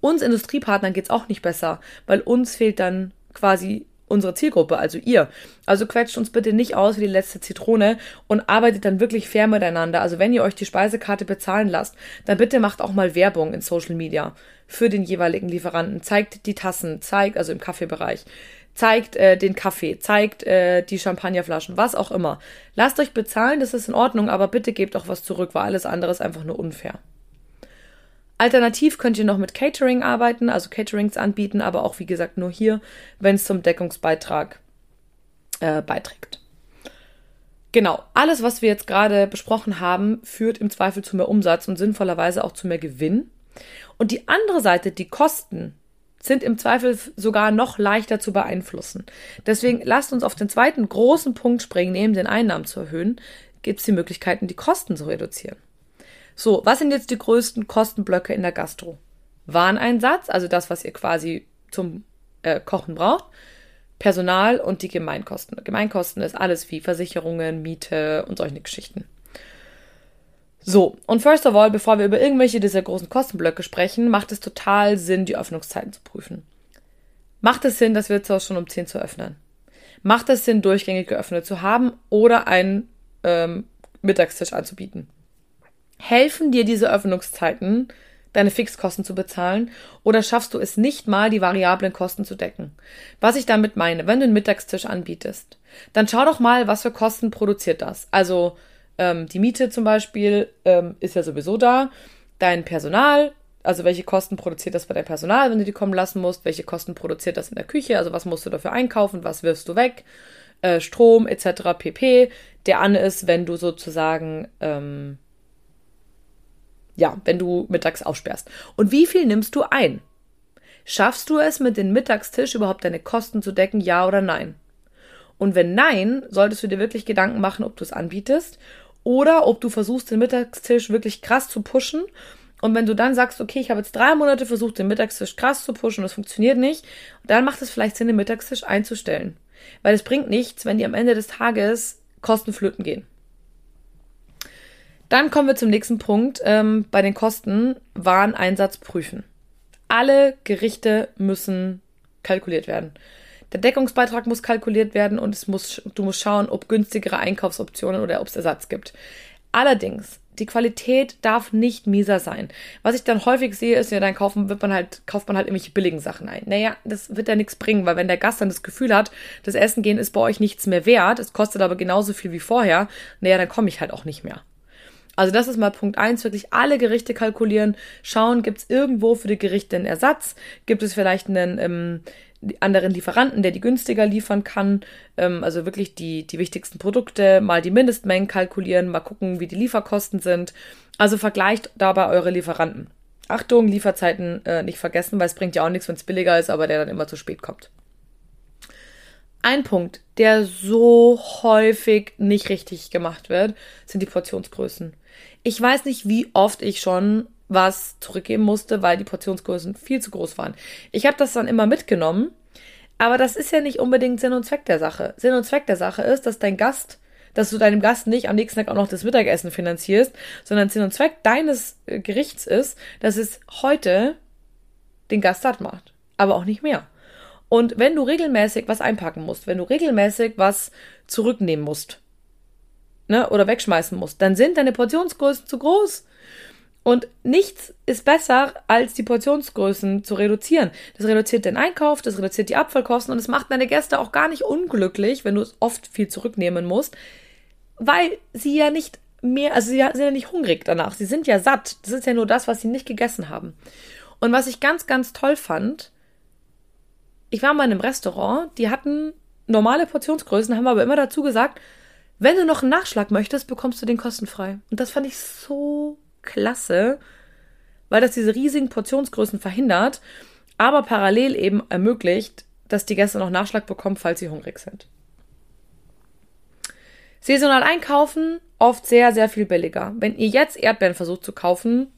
Uns Industriepartnern geht's auch nicht besser, weil uns fehlt dann quasi unsere Zielgruppe, also ihr. Also quetscht uns bitte nicht aus wie die letzte Zitrone und arbeitet dann wirklich fair miteinander. Also wenn ihr euch die Speisekarte bezahlen lasst, dann bitte macht auch mal Werbung in Social Media für den jeweiligen Lieferanten. Zeigt die Tassen, zeigt, also im Kaffeebereich, zeigt äh, den Kaffee, zeigt äh, die Champagnerflaschen, was auch immer. Lasst euch bezahlen, das ist in Ordnung, aber bitte gebt auch was zurück, weil alles andere ist einfach nur unfair. Alternativ könnt ihr noch mit Catering arbeiten, also Caterings anbieten, aber auch wie gesagt nur hier, wenn es zum Deckungsbeitrag äh, beiträgt. Genau, alles, was wir jetzt gerade besprochen haben, führt im Zweifel zu mehr Umsatz und sinnvollerweise auch zu mehr Gewinn. Und die andere Seite, die Kosten, sind im Zweifel sogar noch leichter zu beeinflussen. Deswegen lasst uns auf den zweiten großen Punkt springen, neben den Einnahmen zu erhöhen, gibt es die Möglichkeiten, die Kosten zu reduzieren. So, was sind jetzt die größten Kostenblöcke in der Gastro? Wareneinsatz, also das, was ihr quasi zum äh, Kochen braucht. Personal und die Gemeinkosten. Gemeinkosten ist alles wie Versicherungen, Miete und solche Geschichten. So, und first of all, bevor wir über irgendwelche dieser großen Kostenblöcke sprechen, macht es total Sinn, die Öffnungszeiten zu prüfen. Macht es Sinn, das Wirtshaus schon um 10 zu öffnen? Macht es Sinn, durchgängig geöffnet zu haben oder einen ähm, Mittagstisch anzubieten? Helfen dir diese Öffnungszeiten, deine Fixkosten zu bezahlen oder schaffst du es nicht mal, die variablen Kosten zu decken? Was ich damit meine, wenn du einen Mittagstisch anbietest, dann schau doch mal, was für Kosten produziert das. Also ähm, die Miete zum Beispiel ähm, ist ja sowieso da, dein Personal, also welche Kosten produziert das bei deinem Personal, wenn du die kommen lassen musst, welche Kosten produziert das in der Küche, also was musst du dafür einkaufen, was wirfst du weg, äh, Strom etc. pp. Der an ist, wenn du sozusagen ähm, ja, wenn du mittags aufsperrst. Und wie viel nimmst du ein? Schaffst du es mit dem Mittagstisch überhaupt deine Kosten zu decken, ja oder nein? Und wenn nein, solltest du dir wirklich Gedanken machen, ob du es anbietest oder ob du versuchst, den Mittagstisch wirklich krass zu pushen. Und wenn du dann sagst, okay, ich habe jetzt drei Monate versucht, den Mittagstisch krass zu pushen und es funktioniert nicht, dann macht es vielleicht Sinn, den Mittagstisch einzustellen. Weil es bringt nichts, wenn die am Ende des Tages Kosten flöten gehen. Dann kommen wir zum nächsten Punkt. Ähm, bei den Kosten Wareneinsatz prüfen. Alle Gerichte müssen kalkuliert werden. Der Deckungsbeitrag muss kalkuliert werden und es muss, du musst schauen, ob günstigere Einkaufsoptionen oder ob es Ersatz gibt. Allerdings, die Qualität darf nicht mieser sein. Was ich dann häufig sehe, ist ja, dann kaufen, wird man halt, kauft man halt irgendwelche billigen Sachen ein. Naja, das wird ja nichts bringen, weil wenn der Gast dann das Gefühl hat, das Essen gehen ist bei euch nichts mehr wert, es kostet aber genauso viel wie vorher, naja, dann komme ich halt auch nicht mehr. Also das ist mal Punkt eins, wirklich alle Gerichte kalkulieren, schauen, gibt es irgendwo für die Gerichte einen Ersatz, gibt es vielleicht einen ähm, anderen Lieferanten, der die günstiger liefern kann, ähm, also wirklich die, die wichtigsten Produkte, mal die Mindestmengen kalkulieren, mal gucken, wie die Lieferkosten sind. Also vergleicht dabei eure Lieferanten. Achtung, Lieferzeiten äh, nicht vergessen, weil es bringt ja auch nichts, wenn es billiger ist, aber der dann immer zu spät kommt. Ein Punkt, der so häufig nicht richtig gemacht wird, sind die Portionsgrößen. Ich weiß nicht, wie oft ich schon was zurückgeben musste, weil die Portionsgrößen viel zu groß waren. Ich habe das dann immer mitgenommen, aber das ist ja nicht unbedingt Sinn und Zweck der Sache. Sinn und Zweck der Sache ist, dass dein Gast, dass du deinem Gast nicht am nächsten Tag auch noch das Mittagessen finanzierst, sondern Sinn und Zweck deines äh, Gerichts ist, dass es heute den Gast satt macht, aber auch nicht mehr. Und wenn du regelmäßig was einpacken musst, wenn du regelmäßig was zurücknehmen musst, ne, oder wegschmeißen musst, dann sind deine Portionsgrößen zu groß. Und nichts ist besser, als die Portionsgrößen zu reduzieren. Das reduziert den Einkauf, das reduziert die Abfallkosten und es macht deine Gäste auch gar nicht unglücklich, wenn du oft viel zurücknehmen musst, weil sie ja nicht mehr, also sie sind ja nicht hungrig danach. Sie sind ja satt. Das ist ja nur das, was sie nicht gegessen haben. Und was ich ganz, ganz toll fand, ich war mal in einem Restaurant, die hatten normale Portionsgrößen, haben aber immer dazu gesagt, wenn du noch einen Nachschlag möchtest, bekommst du den kostenfrei. Und das fand ich so klasse, weil das diese riesigen Portionsgrößen verhindert, aber parallel eben ermöglicht, dass die Gäste noch Nachschlag bekommen, falls sie hungrig sind. Saisonal einkaufen, oft sehr, sehr viel billiger. Wenn ihr jetzt Erdbeeren versucht zu kaufen,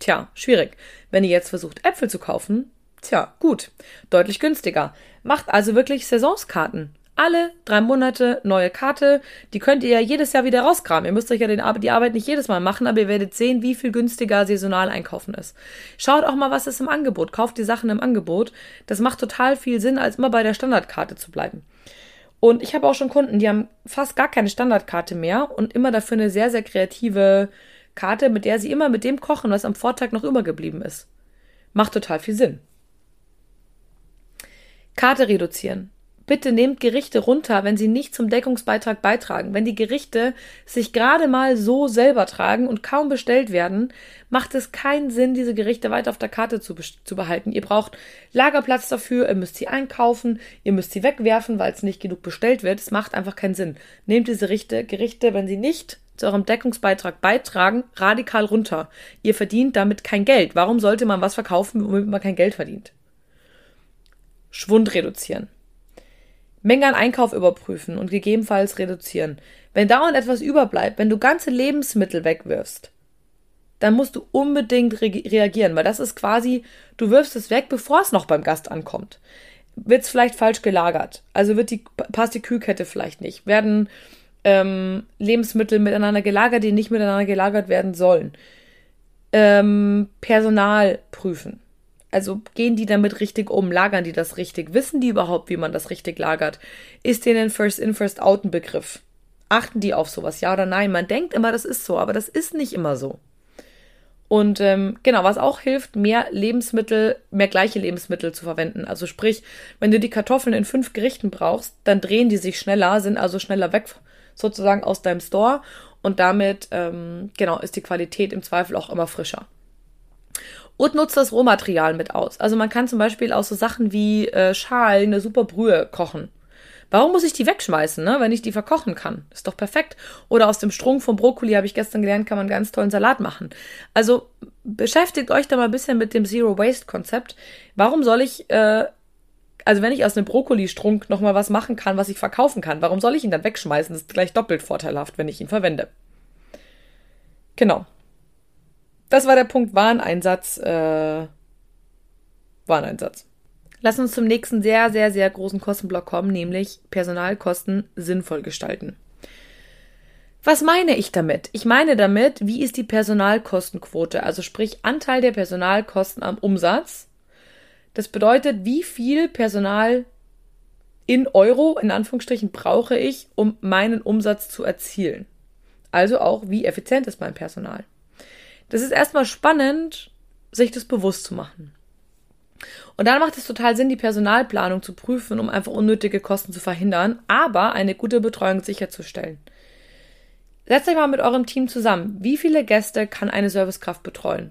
tja, schwierig. Wenn ihr jetzt versucht, Äpfel zu kaufen, tja, gut, deutlich günstiger. Macht also wirklich Saisonskarten Alle drei Monate neue Karte. Die könnt ihr ja jedes Jahr wieder rauskramen. Ihr müsst euch ja den, die Arbeit nicht jedes Mal machen, aber ihr werdet sehen, wie viel günstiger saisonal einkaufen ist. Schaut auch mal, was ist im Angebot. Kauft die Sachen im Angebot. Das macht total viel Sinn, als immer bei der Standardkarte zu bleiben. Und ich habe auch schon Kunden, die haben fast gar keine Standardkarte mehr und immer dafür eine sehr, sehr kreative Karte, mit der sie immer mit dem kochen, was am Vortag noch übergeblieben ist. Macht total viel Sinn. Karte reduzieren. Bitte nehmt Gerichte runter, wenn sie nicht zum Deckungsbeitrag beitragen. Wenn die Gerichte sich gerade mal so selber tragen und kaum bestellt werden, macht es keinen Sinn, diese Gerichte weiter auf der Karte zu, zu behalten. Ihr braucht Lagerplatz dafür, ihr müsst sie einkaufen, ihr müsst sie wegwerfen, weil es nicht genug bestellt wird. Es macht einfach keinen Sinn. Nehmt diese Gerichte, Gerichte, wenn sie nicht zu eurem Deckungsbeitrag beitragen, radikal runter. Ihr verdient damit kein Geld. Warum sollte man was verkaufen, womit man kein Geld verdient? Schwund reduzieren. Menge an Einkauf überprüfen und gegebenenfalls reduzieren. Wenn dauernd etwas überbleibt, wenn du ganze Lebensmittel wegwirfst, dann musst du unbedingt re reagieren, weil das ist quasi, du wirfst es weg, bevor es noch beim Gast ankommt. Wird es vielleicht falsch gelagert? Also wird die, passt die Kühlkette vielleicht nicht? Werden ähm, Lebensmittel miteinander gelagert, die nicht miteinander gelagert werden sollen? Ähm, Personal prüfen. Also gehen die damit richtig um? Lagern die das richtig? Wissen die überhaupt, wie man das richtig lagert? Ist denen First In, First Out ein Begriff? Achten die auf sowas, ja oder nein? Man denkt immer, das ist so, aber das ist nicht immer so. Und ähm, genau, was auch hilft, mehr Lebensmittel, mehr gleiche Lebensmittel zu verwenden. Also sprich, wenn du die Kartoffeln in fünf Gerichten brauchst, dann drehen die sich schneller, sind also schneller weg sozusagen aus deinem Store und damit ähm, genau ist die Qualität im Zweifel auch immer frischer und nutzt das Rohmaterial mit aus. Also man kann zum Beispiel aus so Sachen wie äh, Schalen eine super Brühe kochen. Warum muss ich die wegschmeißen, ne, wenn ich die verkochen kann? Ist doch perfekt. Oder aus dem Strunk vom Brokkoli, habe ich gestern gelernt, kann man ganz tollen Salat machen. Also beschäftigt euch da mal ein bisschen mit dem Zero-Waste-Konzept. Warum soll ich, äh, also wenn ich aus einem Brokkoli-Strunk nochmal was machen kann, was ich verkaufen kann, warum soll ich ihn dann wegschmeißen? Das ist gleich doppelt vorteilhaft, wenn ich ihn verwende. Genau das war der Punkt Wareneinsatz. Äh, Wareneinsatz. Lass uns zum nächsten sehr, sehr, sehr großen Kostenblock kommen, nämlich Personalkosten sinnvoll gestalten. Was meine ich damit? Ich meine damit, wie ist die Personalkostenquote, also sprich Anteil der Personalkosten am Umsatz. Das bedeutet, wie viel Personal in Euro, in Anführungsstrichen, brauche ich, um meinen Umsatz zu erzielen. Also auch, wie effizient ist mein Personal. Das ist erstmal spannend, sich das bewusst zu machen. Und dann macht es total Sinn, die Personalplanung zu prüfen, um einfach unnötige Kosten zu verhindern, aber eine gute Betreuung sicherzustellen. Setzt euch mal mit eurem Team zusammen. Wie viele Gäste kann eine Servicekraft betreuen?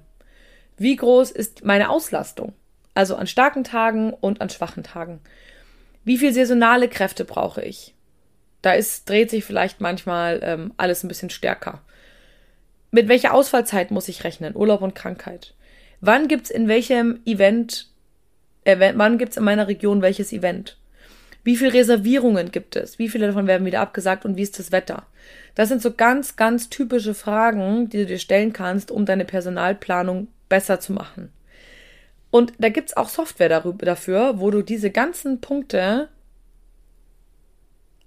Wie groß ist meine Auslastung? Also an starken Tagen und an schwachen Tagen. Wie viel saisonale Kräfte brauche ich? Da ist, dreht sich vielleicht manchmal ähm, alles ein bisschen stärker. Mit welcher Ausfallzeit muss ich rechnen? Urlaub und Krankheit. Wann gibt's in welchem Event, äh, wann gibt's in meiner Region welches Event? Wie viele Reservierungen gibt es? Wie viele davon werden wieder abgesagt und wie ist das Wetter? Das sind so ganz, ganz typische Fragen, die du dir stellen kannst, um deine Personalplanung besser zu machen. Und da gibt's auch Software darüber, dafür, wo du diese ganzen Punkte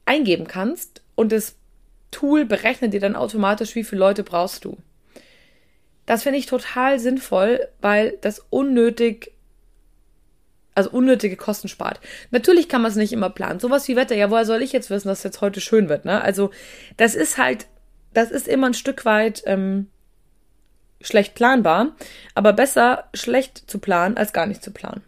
eingeben kannst und es Tool berechnet dir dann automatisch, wie viele Leute brauchst du. Das finde ich total sinnvoll, weil das unnötig, also unnötige Kosten spart. Natürlich kann man es nicht immer planen. Sowas wie Wetter, ja, woher soll ich jetzt wissen, dass es jetzt heute schön wird, ne? Also, das ist halt, das ist immer ein Stück weit ähm, schlecht planbar, aber besser schlecht zu planen, als gar nicht zu planen.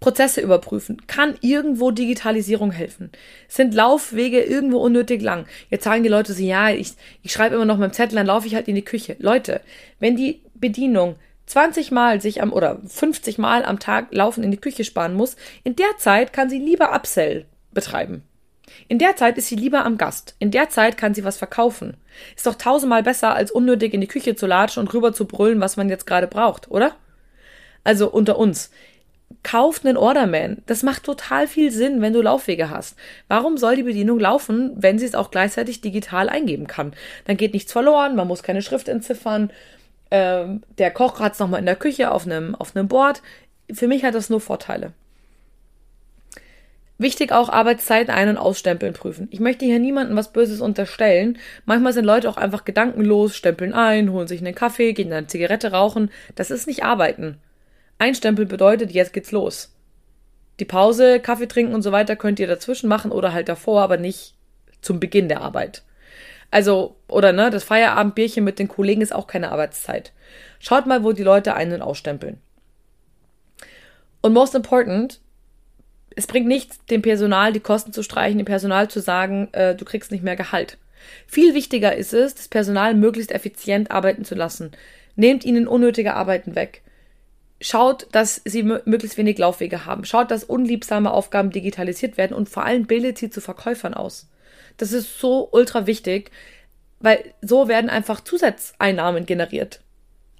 Prozesse überprüfen. Kann irgendwo Digitalisierung helfen? Sind Laufwege irgendwo unnötig lang? Jetzt sagen die Leute so, ja, ich, ich schreibe immer noch mit dem Zettel, dann laufe ich halt in die Küche. Leute, wenn die Bedienung 20 Mal sich am oder 50 Mal am Tag laufen in die Küche sparen muss, in der Zeit kann sie lieber Upsell betreiben. In der Zeit ist sie lieber am Gast. In der Zeit kann sie was verkaufen. Ist doch tausendmal besser, als unnötig in die Küche zu latschen und rüber zu brüllen, was man jetzt gerade braucht, oder? Also unter uns kauft einen Orderman. Das macht total viel Sinn, wenn du Laufwege hast. Warum soll die Bedienung laufen, wenn sie es auch gleichzeitig digital eingeben kann? Dann geht nichts verloren, man muss keine Schrift entziffern. Ähm, der Koch hat es nochmal in der Küche auf einem, auf einem Board. Für mich hat das nur Vorteile. Wichtig auch Arbeitszeiten ein- und ausstempeln prüfen. Ich möchte hier niemandem was Böses unterstellen. Manchmal sind Leute auch einfach gedankenlos, stempeln ein, holen sich einen Kaffee, gehen eine Zigarette rauchen. Das ist nicht arbeiten. Einstempeln bedeutet, jetzt geht's los. Die Pause, Kaffee trinken und so weiter könnt ihr dazwischen machen oder halt davor, aber nicht zum Beginn der Arbeit. Also, oder ne, das Feierabendbierchen mit den Kollegen ist auch keine Arbeitszeit. Schaut mal, wo die Leute ein- und ausstempeln. Und most important, es bringt nichts, dem Personal die Kosten zu streichen, dem Personal zu sagen, äh, du kriegst nicht mehr Gehalt. Viel wichtiger ist es, das Personal möglichst effizient arbeiten zu lassen. Nehmt ihnen unnötige Arbeiten weg. Schaut, dass sie möglichst wenig Laufwege haben. Schaut, dass unliebsame Aufgaben digitalisiert werden und vor allem bildet sie zu Verkäufern aus. Das ist so ultra wichtig, weil so werden einfach Zusatzeinnahmen generiert.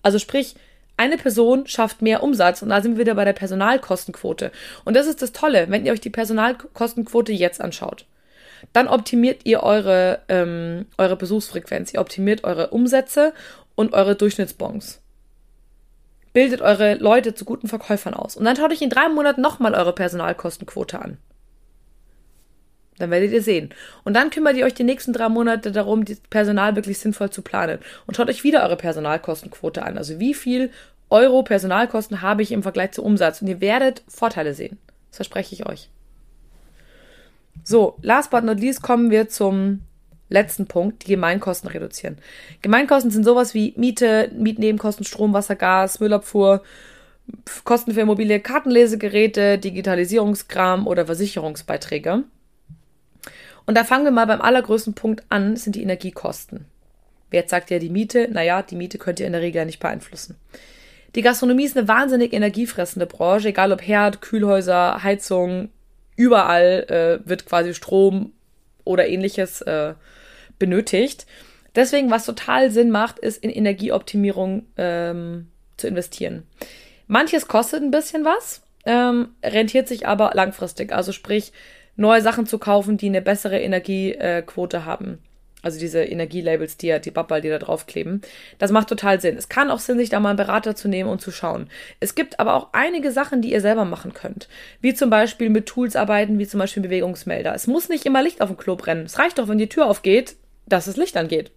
Also sprich, eine Person schafft mehr Umsatz und da sind wir wieder bei der Personalkostenquote. Und das ist das Tolle, wenn ihr euch die Personalkostenquote jetzt anschaut. Dann optimiert ihr eure, ähm, eure Besuchsfrequenz, ihr optimiert eure Umsätze und eure Durchschnittsbons. Bildet eure Leute zu guten Verkäufern aus. Und dann schaut euch in drei Monaten nochmal eure Personalkostenquote an. Dann werdet ihr sehen. Und dann kümmert ihr euch die nächsten drei Monate darum, das Personal wirklich sinnvoll zu planen. Und schaut euch wieder eure Personalkostenquote an. Also wie viel Euro Personalkosten habe ich im Vergleich zu Umsatz. Und ihr werdet Vorteile sehen. Das verspreche ich euch. So, last but not least kommen wir zum letzten Punkt, die Gemeinkosten reduzieren. Gemeinkosten sind sowas wie Miete, Mietnebenkosten, Strom, Wasser, Gas, Müllabfuhr, Kosten für Immobilie, Kartenlesegeräte, Digitalisierungskram oder Versicherungsbeiträge. Und da fangen wir mal beim allergrößten Punkt an, sind die Energiekosten. Wer jetzt sagt ja die Miete? Naja, die Miete könnt ihr in der Regel ja nicht beeinflussen. Die Gastronomie ist eine wahnsinnig energiefressende Branche, egal ob Herd, Kühlhäuser, Heizung, überall äh, wird quasi Strom oder ähnliches äh, benötigt. Deswegen, was total Sinn macht, ist in Energieoptimierung ähm, zu investieren. Manches kostet ein bisschen was, ähm, rentiert sich aber langfristig. Also sprich, neue Sachen zu kaufen, die eine bessere Energiequote haben. Also diese Energielabels, die ja die Babbal, die da draufkleben. Das macht total Sinn. Es kann auch Sinn, sich da mal einen Berater zu nehmen und zu schauen. Es gibt aber auch einige Sachen, die ihr selber machen könnt. Wie zum Beispiel mit Tools arbeiten, wie zum Beispiel Bewegungsmelder. Es muss nicht immer Licht auf dem Klo brennen. Es reicht doch, wenn die Tür aufgeht, dass das Licht angeht.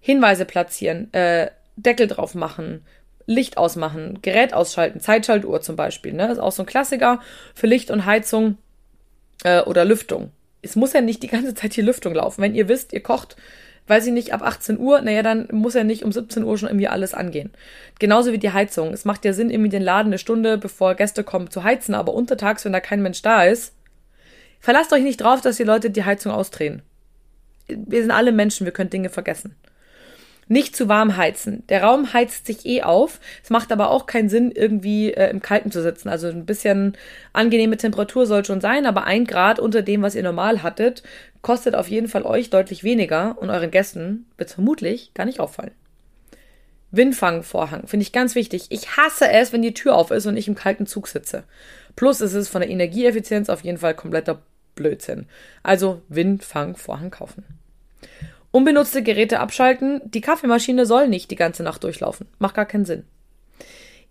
Hinweise platzieren, äh, Deckel drauf machen, Licht ausmachen, Gerät ausschalten, Zeitschaltuhr zum Beispiel. Ne? Das ist auch so ein Klassiker für Licht und Heizung äh, oder Lüftung. Es muss ja nicht die ganze Zeit die Lüftung laufen. Wenn ihr wisst, ihr kocht, weiß ich nicht, ab 18 Uhr, naja, dann muss ja nicht um 17 Uhr schon irgendwie alles angehen. Genauso wie die Heizung. Es macht ja Sinn, irgendwie den Laden eine Stunde, bevor Gäste kommen, zu heizen, aber untertags, wenn da kein Mensch da ist, verlasst euch nicht drauf, dass die Leute die Heizung ausdrehen. Wir sind alle Menschen, wir können Dinge vergessen. Nicht zu warm heizen. Der Raum heizt sich eh auf. Es macht aber auch keinen Sinn, irgendwie äh, im Kalten zu sitzen. Also ein bisschen angenehme Temperatur soll schon sein, aber ein Grad unter dem, was ihr normal hattet, kostet auf jeden Fall euch deutlich weniger und euren Gästen wird es vermutlich gar nicht auffallen. Windfangvorhang finde ich ganz wichtig. Ich hasse es, wenn die Tür auf ist und ich im kalten Zug sitze. Plus ist es von der Energieeffizienz auf jeden Fall kompletter Blödsinn. Also Windfangvorhang kaufen. Unbenutzte Geräte abschalten. Die Kaffeemaschine soll nicht die ganze Nacht durchlaufen. Macht gar keinen Sinn.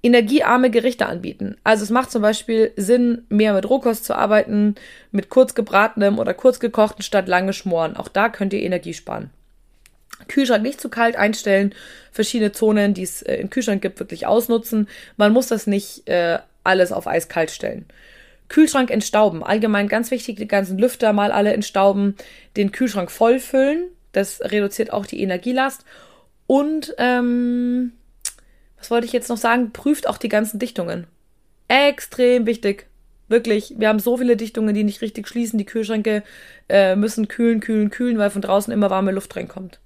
Energiearme Gerichte anbieten. Also es macht zum Beispiel Sinn, mehr mit Rohkost zu arbeiten, mit kurz gebratenem oder kurz gekochten statt lange schmoren. Auch da könnt ihr Energie sparen. Kühlschrank nicht zu kalt einstellen, verschiedene Zonen, die es äh, im Kühlschrank gibt, wirklich ausnutzen. Man muss das nicht äh, alles auf eiskalt stellen. Kühlschrank entstauben. Allgemein ganz wichtig, die ganzen Lüfter mal alle entstauben. Den Kühlschrank vollfüllen, das reduziert auch die Energielast. Und, ähm, was wollte ich jetzt noch sagen? Prüft auch die ganzen Dichtungen. Extrem wichtig. Wirklich, wir haben so viele Dichtungen, die nicht richtig schließen. Die Kühlschränke äh, müssen kühlen, kühlen, kühlen, weil von draußen immer warme Luft reinkommt.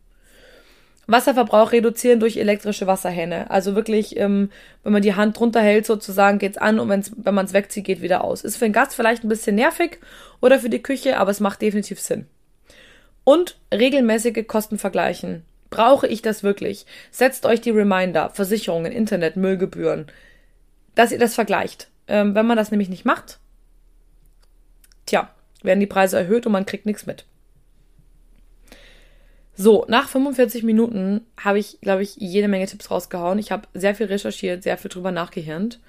Wasserverbrauch reduzieren durch elektrische Wasserhähne. Also wirklich, ähm, wenn man die Hand drunter hält, sozusagen, geht's an und wenn's, wenn man es wegzieht, geht wieder aus. Ist für den Gast vielleicht ein bisschen nervig oder für die Küche, aber es macht definitiv Sinn. Und regelmäßige Kosten vergleichen. Brauche ich das wirklich? Setzt euch die Reminder, Versicherungen, Internet, Müllgebühren, dass ihr das vergleicht. Ähm, wenn man das nämlich nicht macht, tja, werden die Preise erhöht und man kriegt nichts mit. So, nach 45 Minuten habe ich, glaube ich, jede Menge Tipps rausgehauen. Ich habe sehr viel recherchiert, sehr viel drüber nachgehirnt.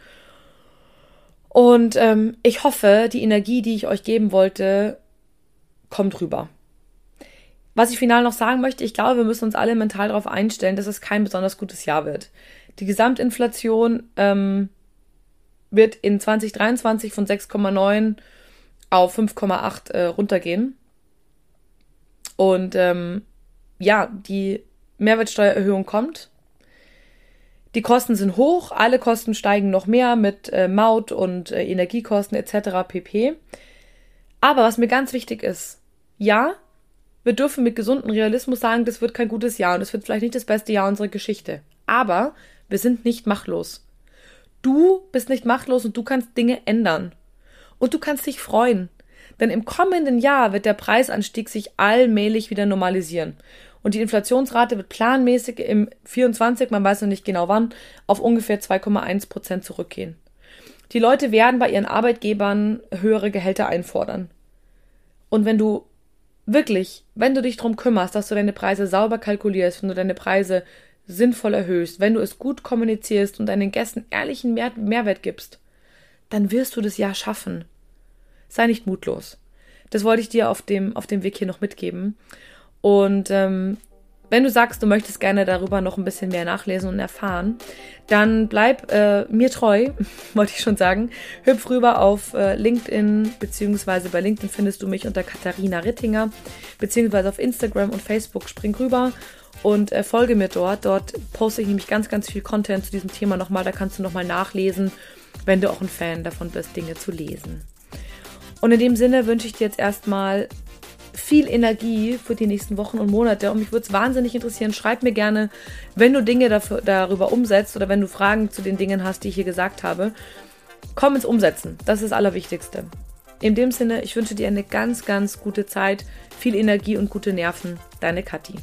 Und ähm, ich hoffe, die Energie, die ich euch geben wollte, kommt rüber. Was ich final noch sagen möchte, ich glaube, wir müssen uns alle mental darauf einstellen, dass es kein besonders gutes Jahr wird. Die Gesamtinflation ähm, wird in 2023 von 6,9 auf 5,8 äh, runtergehen. Und ähm, ja, die Mehrwertsteuererhöhung kommt. Die Kosten sind hoch, alle Kosten steigen noch mehr mit äh, Maut und äh, Energiekosten etc. pp. Aber was mir ganz wichtig ist, ja, wir dürfen mit gesundem Realismus sagen, das wird kein gutes Jahr und es wird vielleicht nicht das beste Jahr unserer Geschichte. Aber wir sind nicht machtlos. Du bist nicht machtlos und du kannst Dinge ändern. Und du kannst dich freuen. Denn im kommenden Jahr wird der Preisanstieg sich allmählich wieder normalisieren. Und die Inflationsrate wird planmäßig im 24, man weiß noch nicht genau wann, auf ungefähr 2,1 Prozent zurückgehen. Die Leute werden bei ihren Arbeitgebern höhere Gehälter einfordern. Und wenn du wirklich, wenn du dich darum kümmerst, dass du deine Preise sauber kalkulierst, wenn du deine Preise sinnvoll erhöhst, wenn du es gut kommunizierst und deinen Gästen ehrlichen Mehr Mehrwert gibst, dann wirst du das ja schaffen. Sei nicht mutlos. Das wollte ich dir auf dem, auf dem Weg hier noch mitgeben. Und ähm, wenn du sagst, du möchtest gerne darüber noch ein bisschen mehr nachlesen und erfahren, dann bleib äh, mir treu, wollte ich schon sagen. Hüpf rüber auf äh, LinkedIn, beziehungsweise bei LinkedIn findest du mich unter Katharina Rittinger, beziehungsweise auf Instagram und Facebook. Spring rüber und äh, folge mir dort. Dort poste ich nämlich ganz, ganz viel Content zu diesem Thema nochmal. Da kannst du nochmal nachlesen, wenn du auch ein Fan davon bist, Dinge zu lesen. Und in dem Sinne wünsche ich dir jetzt erstmal viel Energie für die nächsten Wochen und Monate. Und mich würde es wahnsinnig interessieren. Schreib mir gerne, wenn du Dinge dafür, darüber umsetzt oder wenn du Fragen zu den Dingen hast, die ich hier gesagt habe. Komm ins Umsetzen. Das ist das Allerwichtigste. In dem Sinne, ich wünsche dir eine ganz, ganz gute Zeit, viel Energie und gute Nerven. Deine Kathi.